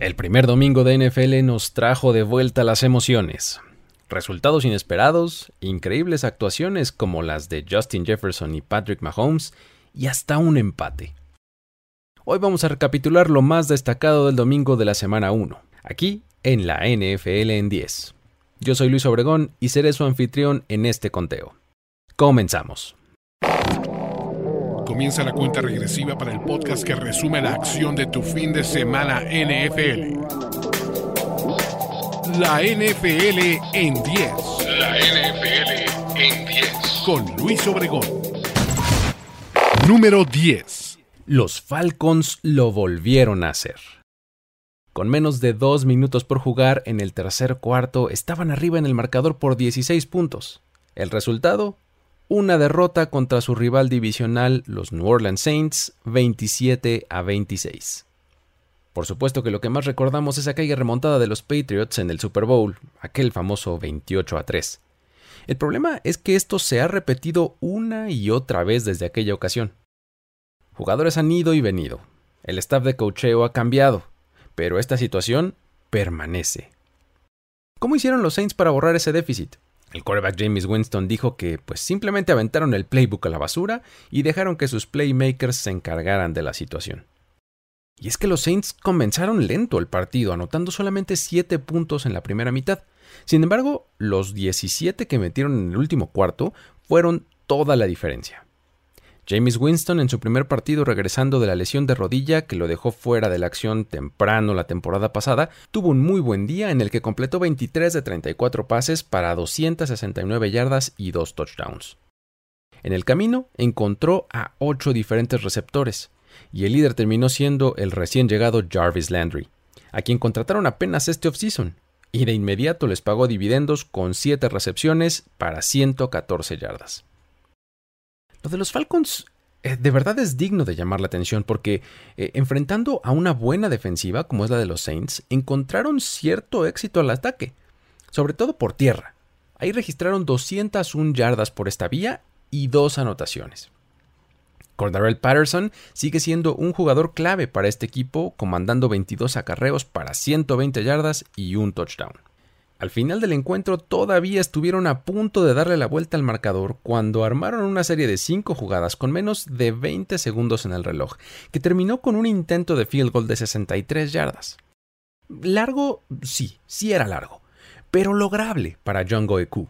El primer domingo de NFL nos trajo de vuelta las emociones. Resultados inesperados, increíbles actuaciones como las de Justin Jefferson y Patrick Mahomes, y hasta un empate. Hoy vamos a recapitular lo más destacado del domingo de la semana 1, aquí en la NFL en 10. Yo soy Luis Obregón y seré su anfitrión en este conteo. Comenzamos. Comienza la cuenta regresiva para el podcast que resume la acción de tu fin de semana NFL. La NFL en 10. La NFL en 10. Con Luis Obregón. Número 10. Los Falcons lo volvieron a hacer. Con menos de dos minutos por jugar en el tercer cuarto, estaban arriba en el marcador por 16 puntos. El resultado, una derrota contra su rival divisional, los New Orleans Saints, 27 a 26. Por supuesto que lo que más recordamos es aquella remontada de los Patriots en el Super Bowl, aquel famoso 28 a 3. El problema es que esto se ha repetido una y otra vez desde aquella ocasión. Jugadores han ido y venido, el staff de cocheo ha cambiado, pero esta situación permanece. ¿Cómo hicieron los Saints para borrar ese déficit? El quarterback James Winston dijo que pues simplemente aventaron el playbook a la basura y dejaron que sus playmakers se encargaran de la situación. Y es que los Saints comenzaron lento el partido, anotando solamente 7 puntos en la primera mitad. Sin embargo, los 17 que metieron en el último cuarto fueron toda la diferencia. James Winston en su primer partido regresando de la lesión de rodilla que lo dejó fuera de la acción temprano la temporada pasada, tuvo un muy buen día en el que completó 23 de 34 pases para 269 yardas y 2 touchdowns. En el camino encontró a 8 diferentes receptores, y el líder terminó siendo el recién llegado Jarvis Landry, a quien contrataron apenas este offseason, y de inmediato les pagó dividendos con 7 recepciones para 114 yardas. Lo de los Falcons eh, de verdad es digno de llamar la atención porque eh, enfrentando a una buena defensiva como es la de los Saints, encontraron cierto éxito al ataque, sobre todo por tierra. Ahí registraron 201 yardas por esta vía y dos anotaciones. Cordarrelle Patterson sigue siendo un jugador clave para este equipo, comandando 22 acarreos para 120 yardas y un touchdown. Al final del encuentro todavía estuvieron a punto de darle la vuelta al marcador cuando armaron una serie de 5 jugadas con menos de 20 segundos en el reloj, que terminó con un intento de field goal de 63 yardas. Largo, sí, sí era largo, pero lograble para John Goeku.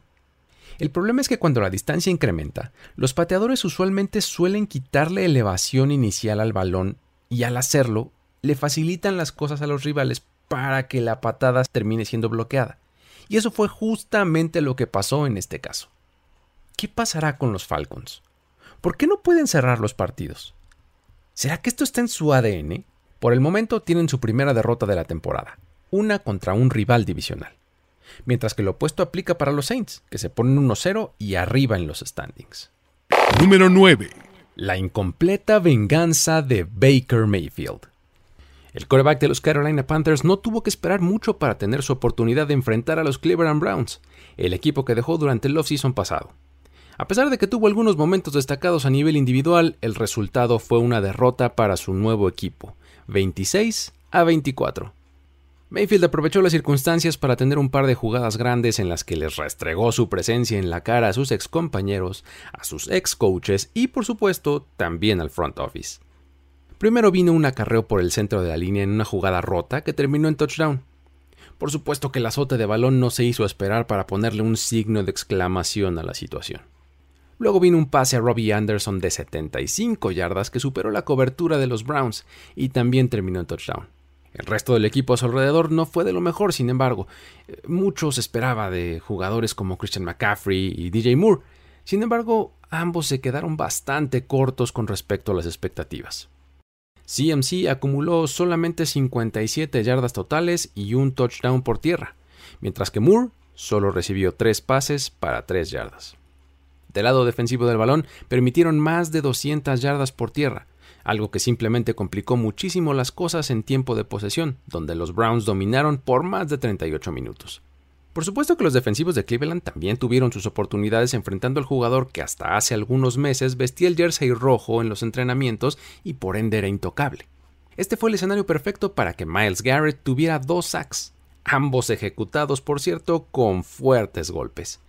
El problema es que cuando la distancia incrementa, los pateadores usualmente suelen quitarle elevación inicial al balón y al hacerlo le facilitan las cosas a los rivales para que la patada termine siendo bloqueada. Y eso fue justamente lo que pasó en este caso. ¿Qué pasará con los Falcons? ¿Por qué no pueden cerrar los partidos? ¿Será que esto está en su ADN? Por el momento tienen su primera derrota de la temporada, una contra un rival divisional. Mientras que lo opuesto aplica para los Saints, que se ponen 1-0 y arriba en los standings. Número 9. La incompleta venganza de Baker Mayfield. El quarterback de los Carolina Panthers no tuvo que esperar mucho para tener su oportunidad de enfrentar a los Cleveland Browns, el equipo que dejó durante el offseason pasado. A pesar de que tuvo algunos momentos destacados a nivel individual, el resultado fue una derrota para su nuevo equipo, 26 a 24. Mayfield aprovechó las circunstancias para tener un par de jugadas grandes en las que les restregó su presencia en la cara a sus ex compañeros, a sus ex coaches y por supuesto también al front office. Primero vino un acarreo por el centro de la línea en una jugada rota que terminó en touchdown. Por supuesto que el azote de balón no se hizo esperar para ponerle un signo de exclamación a la situación. Luego vino un pase a Robbie Anderson de 75 yardas que superó la cobertura de los Browns y también terminó en touchdown. El resto del equipo a su alrededor no fue de lo mejor, sin embargo, mucho se esperaba de jugadores como Christian McCaffrey y DJ Moore. Sin embargo, ambos se quedaron bastante cortos con respecto a las expectativas. CMC acumuló solamente 57 yardas totales y un touchdown por tierra, mientras que Moore solo recibió 3 pases para 3 yardas. Del lado defensivo del balón, permitieron más de 200 yardas por tierra, algo que simplemente complicó muchísimo las cosas en tiempo de posesión, donde los Browns dominaron por más de 38 minutos. Por supuesto que los defensivos de Cleveland también tuvieron sus oportunidades enfrentando al jugador que hasta hace algunos meses vestía el jersey rojo en los entrenamientos y por ende era intocable. Este fue el escenario perfecto para que Miles Garrett tuviera dos sacks, ambos ejecutados, por cierto, con fuertes golpes.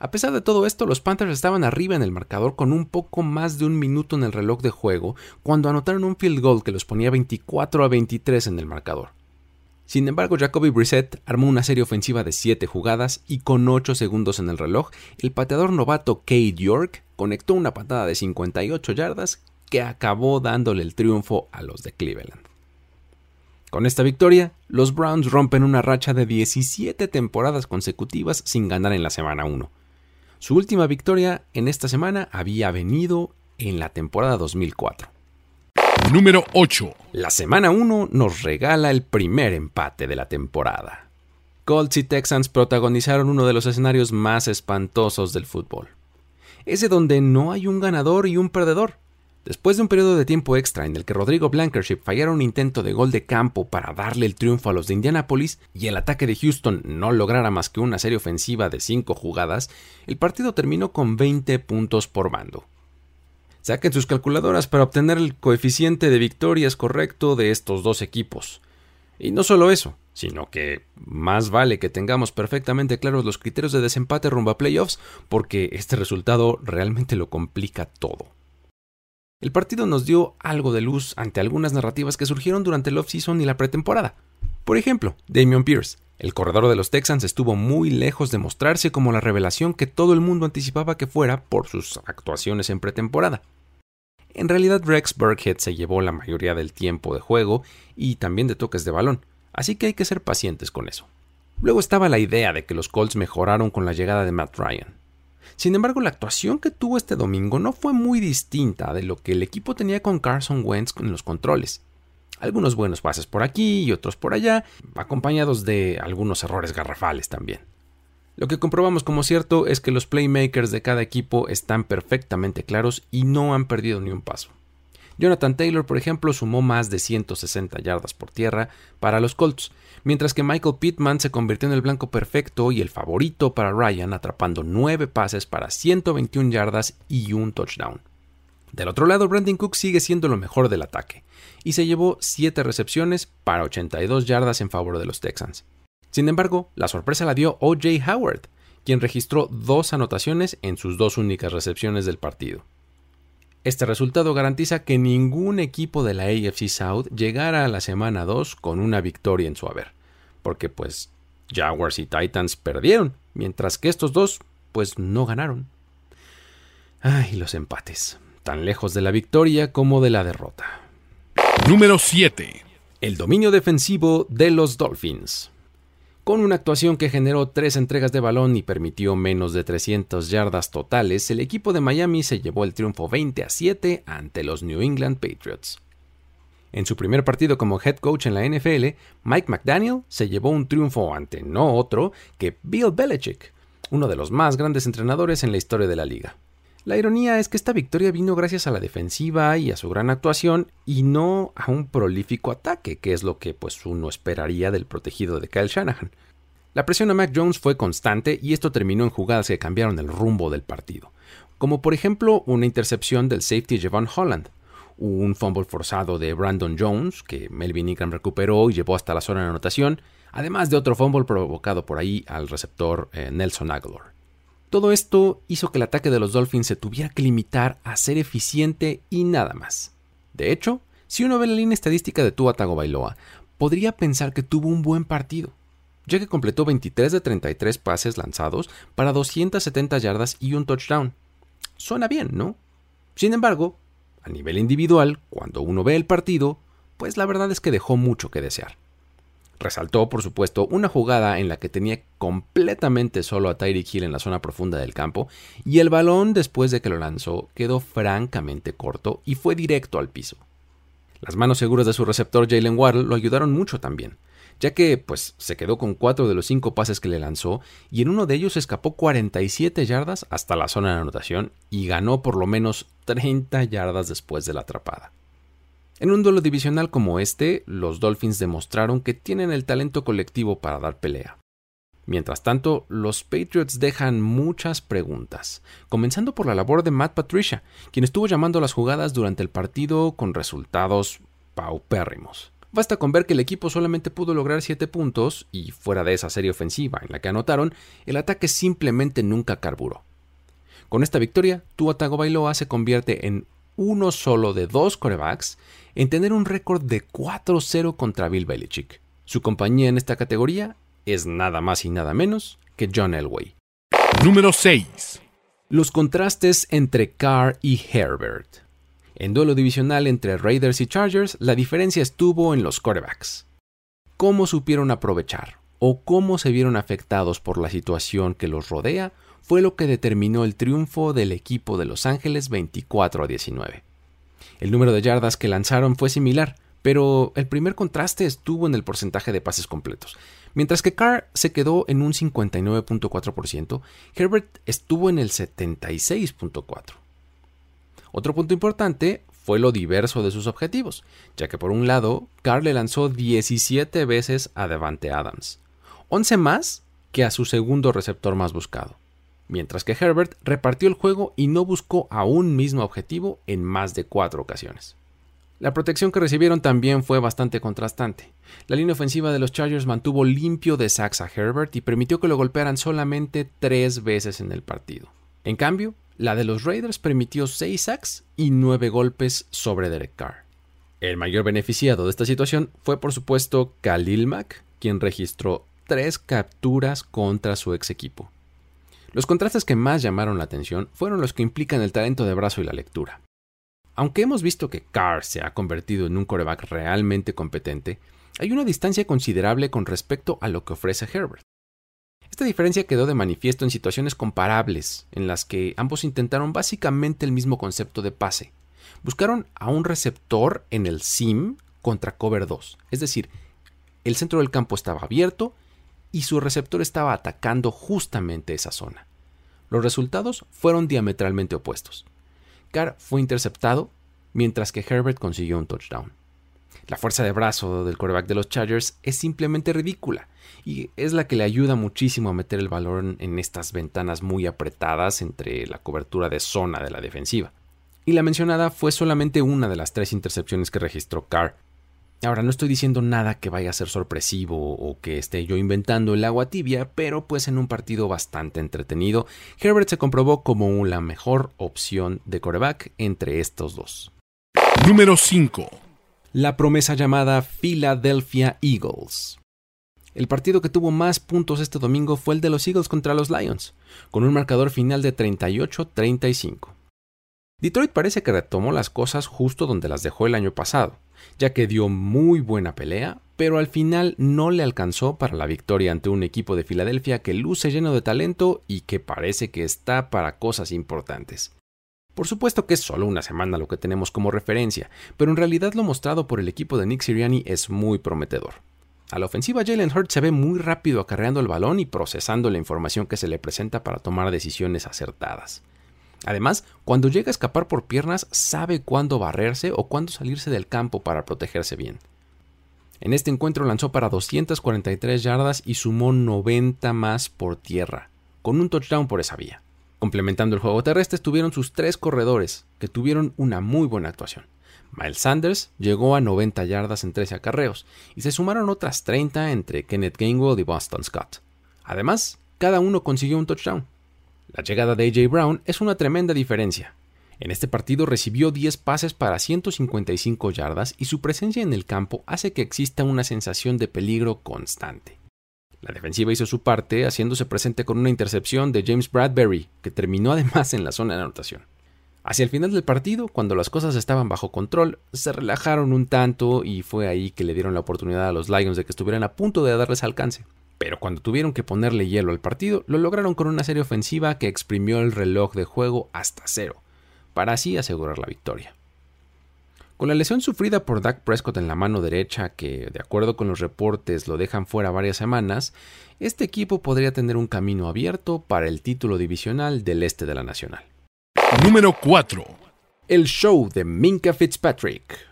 A pesar de todo esto, los Panthers estaban arriba en el marcador con un poco más de un minuto en el reloj de juego cuando anotaron un field goal que los ponía 24 a 23 en el marcador. Sin embargo, Jacoby Brissett armó una serie ofensiva de 7 jugadas y con 8 segundos en el reloj, el pateador novato Cade York conectó una patada de 58 yardas que acabó dándole el triunfo a los de Cleveland. Con esta victoria, los Browns rompen una racha de 17 temporadas consecutivas sin ganar en la semana 1. Su última victoria en esta semana había venido en la temporada 2004. Número 8. La semana 1 nos regala el primer empate de la temporada. Colts y Texans protagonizaron uno de los escenarios más espantosos del fútbol. Ese donde no hay un ganador y un perdedor, Después de un periodo de tiempo extra en el que Rodrigo Blankership fallara un intento de gol de campo para darle el triunfo a los de Indianapolis y el ataque de Houston no lograra más que una serie ofensiva de 5 jugadas, el partido terminó con 20 puntos por bando. Saquen sus calculadoras para obtener el coeficiente de victorias correcto de estos dos equipos. Y no solo eso, sino que más vale que tengamos perfectamente claros los criterios de desempate rumbo a playoffs, porque este resultado realmente lo complica todo. El partido nos dio algo de luz ante algunas narrativas que surgieron durante el off-season y la pretemporada. Por ejemplo, Damian Pierce, el corredor de los Texans, estuvo muy lejos de mostrarse como la revelación que todo el mundo anticipaba que fuera por sus actuaciones en pretemporada. En realidad, Rex Burkhead se llevó la mayoría del tiempo de juego y también de toques de balón, así que hay que ser pacientes con eso. Luego estaba la idea de que los Colts mejoraron con la llegada de Matt Ryan. Sin embargo, la actuación que tuvo este domingo no fue muy distinta de lo que el equipo tenía con Carson Wentz en los controles. Algunos buenos pases por aquí y otros por allá, acompañados de algunos errores garrafales también. Lo que comprobamos como cierto es que los playmakers de cada equipo están perfectamente claros y no han perdido ni un paso. Jonathan Taylor, por ejemplo, sumó más de 160 yardas por tierra para los Colts, mientras que Michael Pittman se convirtió en el blanco perfecto y el favorito para Ryan, atrapando 9 pases para 121 yardas y un touchdown. Del otro lado, Brandon Cook sigue siendo lo mejor del ataque, y se llevó 7 recepciones para 82 yardas en favor de los Texans. Sin embargo, la sorpresa la dio O.J. Howard, quien registró dos anotaciones en sus dos únicas recepciones del partido. Este resultado garantiza que ningún equipo de la AFC South llegara a la semana 2 con una victoria en su haber, porque pues Jaguars y Titans perdieron, mientras que estos dos pues no ganaron. Ay, los empates, tan lejos de la victoria como de la derrota. Número 7. El dominio defensivo de los Dolphins. Con una actuación que generó tres entregas de balón y permitió menos de 300 yardas totales, el equipo de Miami se llevó el triunfo 20 a 7 ante los New England Patriots. En su primer partido como head coach en la NFL, Mike McDaniel se llevó un triunfo ante no otro que Bill Belichick, uno de los más grandes entrenadores en la historia de la liga. La ironía es que esta victoria vino gracias a la defensiva y a su gran actuación y no a un prolífico ataque, que es lo que pues uno esperaría del protegido de Kyle Shanahan. La presión a Mac Jones fue constante y esto terminó en jugadas que cambiaron el rumbo del partido, como por ejemplo una intercepción del safety Javon Holland, un fumble forzado de Brandon Jones que Melvin Ingram recuperó y llevó hasta la zona de anotación, además de otro fumble provocado por ahí al receptor eh, Nelson Aguilar. Todo esto hizo que el ataque de los Dolphins se tuviera que limitar a ser eficiente y nada más. De hecho, si uno ve la línea estadística de Tua Tagovailoa, podría pensar que tuvo un buen partido, ya que completó 23 de 33 pases lanzados para 270 yardas y un touchdown. Suena bien, ¿no? Sin embargo, a nivel individual, cuando uno ve el partido, pues la verdad es que dejó mucho que desear. Resaltó, por supuesto, una jugada en la que tenía completamente solo a Tyreek Hill en la zona profunda del campo y el balón después de que lo lanzó quedó francamente corto y fue directo al piso. Las manos seguras de su receptor Jalen Waddle lo ayudaron mucho también, ya que pues se quedó con cuatro de los cinco pases que le lanzó y en uno de ellos escapó 47 yardas hasta la zona de anotación y ganó por lo menos 30 yardas después de la atrapada. En un duelo divisional como este, los Dolphins demostraron que tienen el talento colectivo para dar pelea. Mientras tanto, los Patriots dejan muchas preguntas, comenzando por la labor de Matt Patricia, quien estuvo llamando las jugadas durante el partido con resultados paupérrimos. Basta con ver que el equipo solamente pudo lograr 7 puntos y fuera de esa serie ofensiva en la que anotaron, el ataque simplemente nunca carburó. Con esta victoria, Tua Tagovailoa se convierte en uno solo de dos corebacks en tener un récord de 4-0 contra Bill Belichick. Su compañía en esta categoría es nada más y nada menos que John Elway. Número 6. Los contrastes entre Carr y Herbert. En duelo divisional entre Raiders y Chargers, la diferencia estuvo en los quarterbacks. Cómo supieron aprovechar o cómo se vieron afectados por la situación que los rodea fue lo que determinó el triunfo del equipo de Los Ángeles 24 a 19. El número de yardas que lanzaron fue similar, pero el primer contraste estuvo en el porcentaje de pases completos. Mientras que Carr se quedó en un 59.4%, Herbert estuvo en el 76.4%. Otro punto importante fue lo diverso de sus objetivos, ya que por un lado, Carr le lanzó 17 veces a Devante Adams, 11 más que a su segundo receptor más buscado, mientras que Herbert repartió el juego y no buscó a un mismo objetivo en más de cuatro ocasiones. La protección que recibieron también fue bastante contrastante. La línea ofensiva de los Chargers mantuvo limpio de sacks a Herbert y permitió que lo golpearan solamente tres veces en el partido. En cambio, la de los Raiders permitió 6 sacks y 9 golpes sobre Derek Carr. El mayor beneficiado de esta situación fue por supuesto Khalil Mack, quien registró 3 capturas contra su ex equipo. Los contrastes que más llamaron la atención fueron los que implican el talento de brazo y la lectura. Aunque hemos visto que Carr se ha convertido en un coreback realmente competente, hay una distancia considerable con respecto a lo que ofrece Herbert. Esta diferencia quedó de manifiesto en situaciones comparables, en las que ambos intentaron básicamente el mismo concepto de pase. Buscaron a un receptor en el SIM contra cover 2, es decir, el centro del campo estaba abierto y su receptor estaba atacando justamente esa zona. Los resultados fueron diametralmente opuestos. Carr fue interceptado, mientras que Herbert consiguió un touchdown. La fuerza de brazo del quarterback de los Chargers es simplemente ridícula y es la que le ayuda muchísimo a meter el balón en estas ventanas muy apretadas entre la cobertura de zona de la defensiva. Y la mencionada fue solamente una de las tres intercepciones que registró Carr. Ahora no estoy diciendo nada que vaya a ser sorpresivo o que esté yo inventando el agua tibia, pero pues en un partido bastante entretenido, Herbert se comprobó como la mejor opción de quarterback entre estos dos. Número 5 la promesa llamada Philadelphia Eagles. El partido que tuvo más puntos este domingo fue el de los Eagles contra los Lions, con un marcador final de 38-35. Detroit parece que retomó las cosas justo donde las dejó el año pasado, ya que dio muy buena pelea, pero al final no le alcanzó para la victoria ante un equipo de Filadelfia que luce lleno de talento y que parece que está para cosas importantes. Por supuesto que es solo una semana lo que tenemos como referencia, pero en realidad lo mostrado por el equipo de Nick Sirianni es muy prometedor. A la ofensiva Jalen Hurts se ve muy rápido acarreando el balón y procesando la información que se le presenta para tomar decisiones acertadas. Además, cuando llega a escapar por piernas, sabe cuándo barrerse o cuándo salirse del campo para protegerse bien. En este encuentro lanzó para 243 yardas y sumó 90 más por tierra, con un touchdown por esa vía. Complementando el juego terrestre estuvieron sus tres corredores, que tuvieron una muy buena actuación. Miles Sanders llegó a 90 yardas en 13 acarreos, y se sumaron otras 30 entre Kenneth Gainwell y Boston Scott. Además, cada uno consiguió un touchdown. La llegada de AJ Brown es una tremenda diferencia. En este partido recibió 10 pases para 155 yardas y su presencia en el campo hace que exista una sensación de peligro constante. La defensiva hizo su parte, haciéndose presente con una intercepción de James Bradbury, que terminó además en la zona de anotación. Hacia el final del partido, cuando las cosas estaban bajo control, se relajaron un tanto y fue ahí que le dieron la oportunidad a los Lions de que estuvieran a punto de darles alcance. Pero cuando tuvieron que ponerle hielo al partido, lo lograron con una serie ofensiva que exprimió el reloj de juego hasta cero, para así asegurar la victoria. Con la lesión sufrida por Dak Prescott en la mano derecha, que de acuerdo con los reportes lo dejan fuera varias semanas, este equipo podría tener un camino abierto para el título divisional del este de la Nacional. Número 4. El show de Minka Fitzpatrick.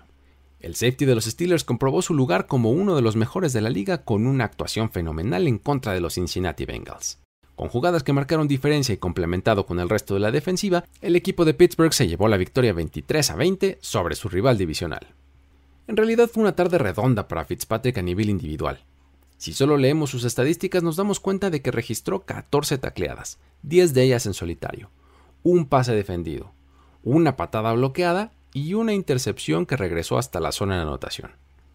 El safety de los Steelers comprobó su lugar como uno de los mejores de la liga con una actuación fenomenal en contra de los Cincinnati Bengals. Con jugadas que marcaron diferencia y complementado con el resto de la defensiva, el equipo de Pittsburgh se llevó la victoria 23 a 20 sobre su rival divisional. En realidad fue una tarde redonda para Fitzpatrick a nivel individual. Si solo leemos sus estadísticas nos damos cuenta de que registró 14 tacleadas, 10 de ellas en solitario, un pase defendido, una patada bloqueada y una intercepción que regresó hasta la zona de anotación.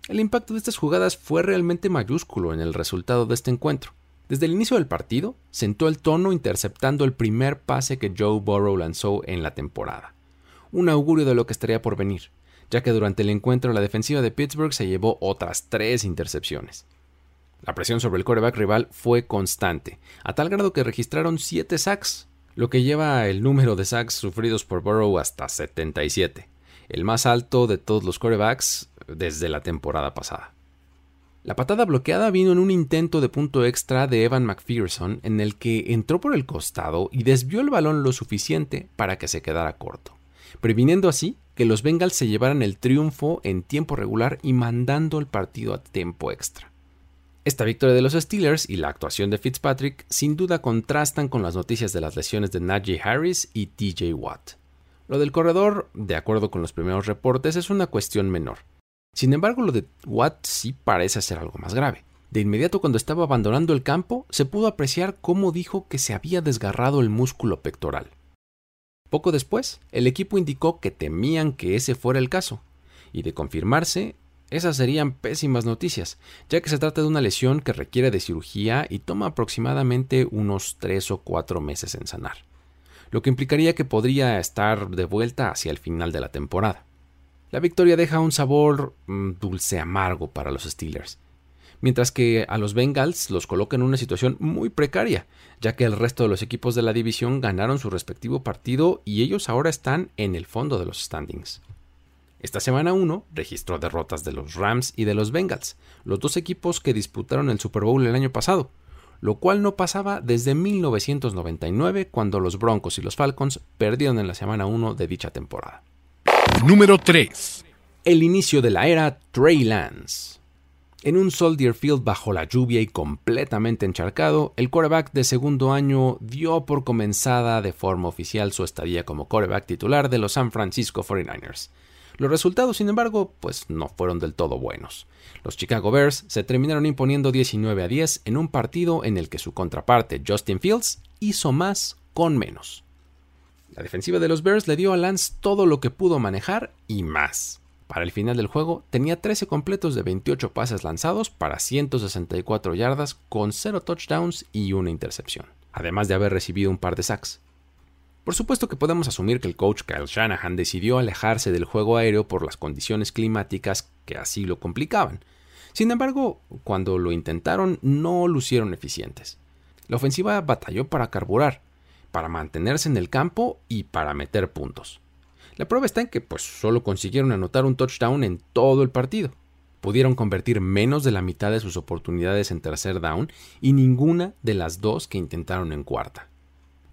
El impacto de estas jugadas fue realmente mayúsculo en el resultado de este encuentro. Desde el inicio del partido, sentó el tono interceptando el primer pase que Joe Burrow lanzó en la temporada. Un augurio de lo que estaría por venir, ya que durante el encuentro la defensiva de Pittsburgh se llevó otras tres intercepciones. La presión sobre el quarterback rival fue constante, a tal grado que registraron 7 sacks, lo que lleva el número de sacks sufridos por Burrow hasta 77, el más alto de todos los quarterbacks desde la temporada pasada. La patada bloqueada vino en un intento de punto extra de Evan McPherson en el que entró por el costado y desvió el balón lo suficiente para que se quedara corto, previniendo así que los Bengals se llevaran el triunfo en tiempo regular y mandando el partido a tiempo extra. Esta victoria de los Steelers y la actuación de Fitzpatrick sin duda contrastan con las noticias de las lesiones de Najee Harris y TJ Watt. Lo del corredor, de acuerdo con los primeros reportes, es una cuestión menor. Sin embargo, lo de Watt sí parece ser algo más grave. De inmediato cuando estaba abandonando el campo, se pudo apreciar cómo dijo que se había desgarrado el músculo pectoral. Poco después, el equipo indicó que temían que ese fuera el caso, y de confirmarse, esas serían pésimas noticias, ya que se trata de una lesión que requiere de cirugía y toma aproximadamente unos 3 o 4 meses en sanar, lo que implicaría que podría estar de vuelta hacia el final de la temporada. La victoria deja un sabor mm, dulce amargo para los Steelers, mientras que a los Bengals los coloca en una situación muy precaria, ya que el resto de los equipos de la división ganaron su respectivo partido y ellos ahora están en el fondo de los standings. Esta semana 1 registró derrotas de los Rams y de los Bengals, los dos equipos que disputaron el Super Bowl el año pasado, lo cual no pasaba desde 1999 cuando los Broncos y los Falcons perdieron en la semana 1 de dicha temporada. Número 3. El inicio de la era Trey Lance. En un Soldier Field bajo la lluvia y completamente encharcado, el quarterback de segundo año dio por comenzada de forma oficial su estadía como quarterback titular de los San Francisco 49ers. Los resultados, sin embargo, pues no fueron del todo buenos. Los Chicago Bears se terminaron imponiendo 19 a 10 en un partido en el que su contraparte Justin Fields hizo más con menos. La defensiva de los Bears le dio a Lance todo lo que pudo manejar y más. Para el final del juego tenía 13 completos de 28 pases lanzados para 164 yardas con 0 touchdowns y una intercepción, además de haber recibido un par de sacks. Por supuesto que podemos asumir que el coach Kyle Shanahan decidió alejarse del juego aéreo por las condiciones climáticas que así lo complicaban. Sin embargo, cuando lo intentaron no lucieron eficientes. La ofensiva batalló para carburar, para mantenerse en el campo y para meter puntos. La prueba está en que pues solo consiguieron anotar un touchdown en todo el partido. Pudieron convertir menos de la mitad de sus oportunidades en tercer down y ninguna de las dos que intentaron en cuarta.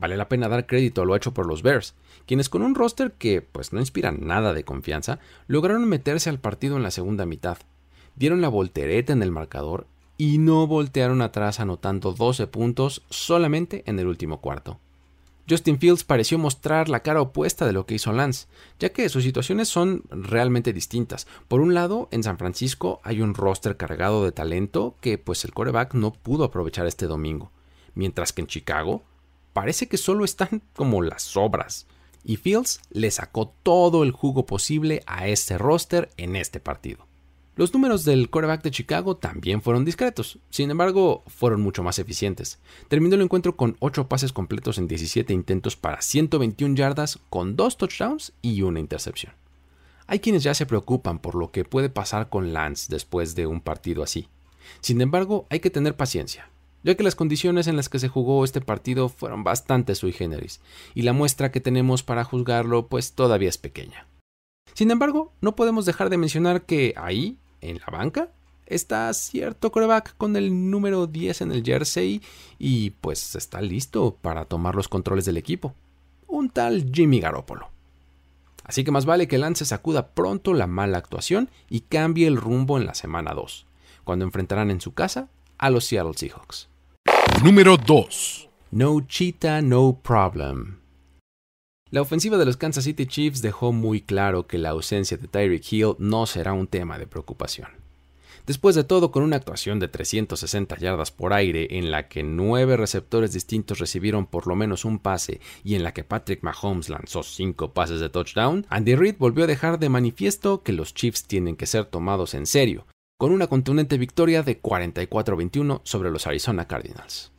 Vale la pena dar crédito a lo hecho por los Bears, quienes con un roster que pues no inspira nada de confianza, lograron meterse al partido en la segunda mitad. Dieron la voltereta en el marcador y no voltearon atrás anotando 12 puntos solamente en el último cuarto. Justin Fields pareció mostrar la cara opuesta de lo que hizo Lance, ya que sus situaciones son realmente distintas. Por un lado, en San Francisco hay un roster cargado de talento que pues el coreback no pudo aprovechar este domingo, mientras que en Chicago parece que solo están como las sobras. Y Fields le sacó todo el jugo posible a este roster en este partido. Los números del quarterback de Chicago también fueron discretos, sin embargo, fueron mucho más eficientes. Terminó el encuentro con 8 pases completos en 17 intentos para 121 yardas, con 2 touchdowns y una intercepción. Hay quienes ya se preocupan por lo que puede pasar con Lance después de un partido así. Sin embargo, hay que tener paciencia ya que las condiciones en las que se jugó este partido fueron bastante sui generis, y la muestra que tenemos para juzgarlo pues todavía es pequeña. Sin embargo, no podemos dejar de mencionar que ahí, en la banca, está cierto coreback con el número 10 en el jersey y pues está listo para tomar los controles del equipo. Un tal Jimmy Garoppolo. Así que más vale que Lance sacuda pronto la mala actuación y cambie el rumbo en la semana 2, cuando enfrentarán en su casa a los Seattle Seahawks. Número 2. No cheetah, no problem. La ofensiva de los Kansas City Chiefs dejó muy claro que la ausencia de Tyreek Hill no será un tema de preocupación. Después de todo, con una actuación de 360 yardas por aire en la que nueve receptores distintos recibieron por lo menos un pase y en la que Patrick Mahomes lanzó cinco pases de touchdown, Andy Reid volvió a dejar de manifiesto que los Chiefs tienen que ser tomados en serio, con una contundente victoria de 44-21 sobre los Arizona Cardinals.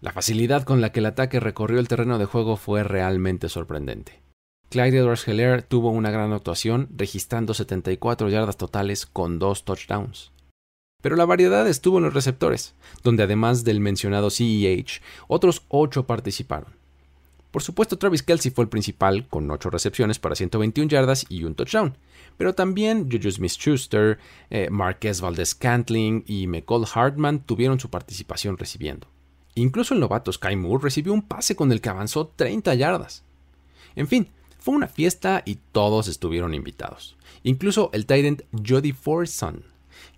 La facilidad con la que el ataque recorrió el terreno de juego fue realmente sorprendente. Clyde Edwards-Helaire tuvo una gran actuación, registrando 74 yardas totales con dos touchdowns. Pero la variedad estuvo en los receptores, donde además del mencionado CEH, otros 8 participaron. Por supuesto, Travis Kelsey fue el principal, con 8 recepciones para 121 yardas y un touchdown. Pero también Juju Smith-Schuster, eh, Marquez Valdez-Cantling y McCall Hartman tuvieron su participación recibiendo. Incluso el novato Sky Moore recibió un pase con el que avanzó 30 yardas. En fin, fue una fiesta y todos estuvieron invitados. Incluso el Tyrant Jody Forson,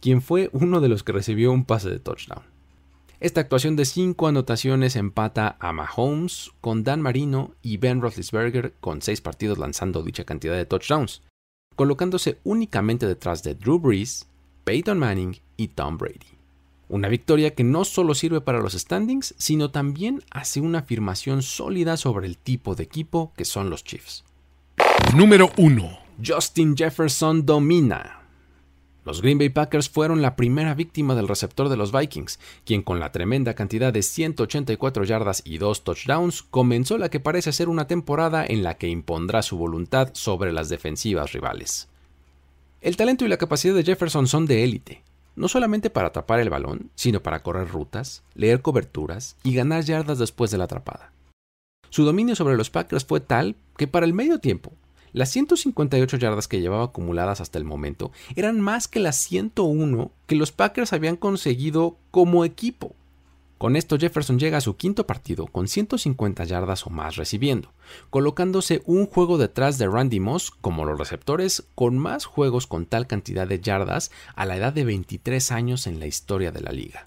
quien fue uno de los que recibió un pase de touchdown. Esta actuación de cinco anotaciones empata a Mahomes con Dan Marino y Ben Roethlisberger con seis partidos lanzando dicha cantidad de touchdowns, colocándose únicamente detrás de Drew Brees, Peyton Manning y Tom Brady. Una victoria que no solo sirve para los standings, sino también hace una afirmación sólida sobre el tipo de equipo que son los Chiefs. Número 1. Justin Jefferson domina. Los Green Bay Packers fueron la primera víctima del receptor de los Vikings, quien con la tremenda cantidad de 184 yardas y dos touchdowns comenzó la que parece ser una temporada en la que impondrá su voluntad sobre las defensivas rivales. El talento y la capacidad de Jefferson son de élite, no solamente para atrapar el balón, sino para correr rutas, leer coberturas y ganar yardas después de la atrapada. Su dominio sobre los Packers fue tal que para el medio tiempo las 158 yardas que llevaba acumuladas hasta el momento eran más que las 101 que los Packers habían conseguido como equipo. Con esto Jefferson llega a su quinto partido con 150 yardas o más recibiendo, colocándose un juego detrás de Randy Moss como los receptores con más juegos con tal cantidad de yardas a la edad de 23 años en la historia de la liga.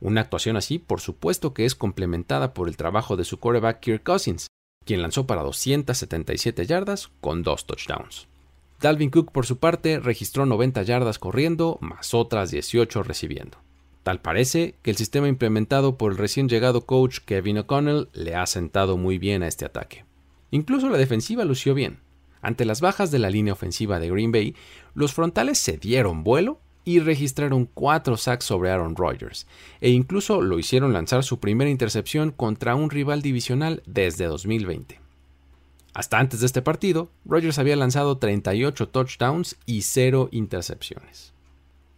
Una actuación así, por supuesto que es complementada por el trabajo de su quarterback Kirk Cousins, quien lanzó para 277 yardas con dos touchdowns. Dalvin Cook, por su parte, registró 90 yardas corriendo, más otras 18 recibiendo. Tal parece que el sistema implementado por el recién llegado coach Kevin O'Connell le ha sentado muy bien a este ataque. Incluso la defensiva lució bien. Ante las bajas de la línea ofensiva de Green Bay, los frontales se dieron vuelo y registraron cuatro sacks sobre Aaron Rodgers, e incluso lo hicieron lanzar su primera intercepción contra un rival divisional desde 2020. Hasta antes de este partido, Rodgers había lanzado 38 touchdowns y 0 intercepciones.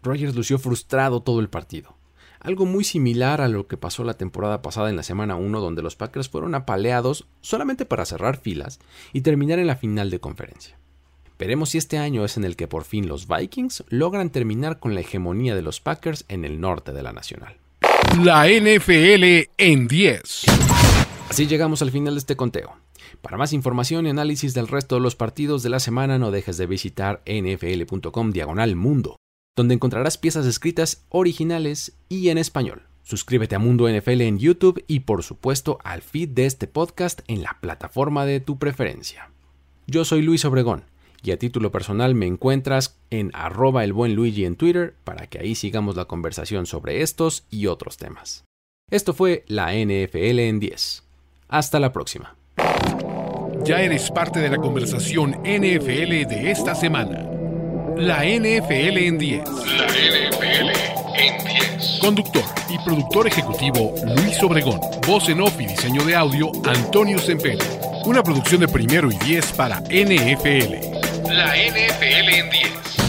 Rodgers lució frustrado todo el partido, algo muy similar a lo que pasó la temporada pasada en la semana 1 donde los Packers fueron apaleados solamente para cerrar filas y terminar en la final de conferencia. Veremos si este año es en el que por fin los Vikings logran terminar con la hegemonía de los Packers en el norte de la Nacional. La NFL en 10. Así llegamos al final de este conteo. Para más información y análisis del resto de los partidos de la semana no dejes de visitar nfl.com diagonal mundo, donde encontrarás piezas escritas originales y en español. Suscríbete a Mundo NFL en YouTube y por supuesto al feed de este podcast en la plataforma de tu preferencia. Yo soy Luis Obregón y a título personal me encuentras en arroba el buen Luigi en Twitter para que ahí sigamos la conversación sobre estos y otros temas. Esto fue la NFL en 10. Hasta la próxima. Ya eres parte de la conversación NFL de esta semana. La NFL en 10. La NFL en 10. Conductor y productor ejecutivo Luis Obregón. Voz en off y diseño de audio Antonio Sempere. Una producción de primero y 10 para NFL. La NFL en 10.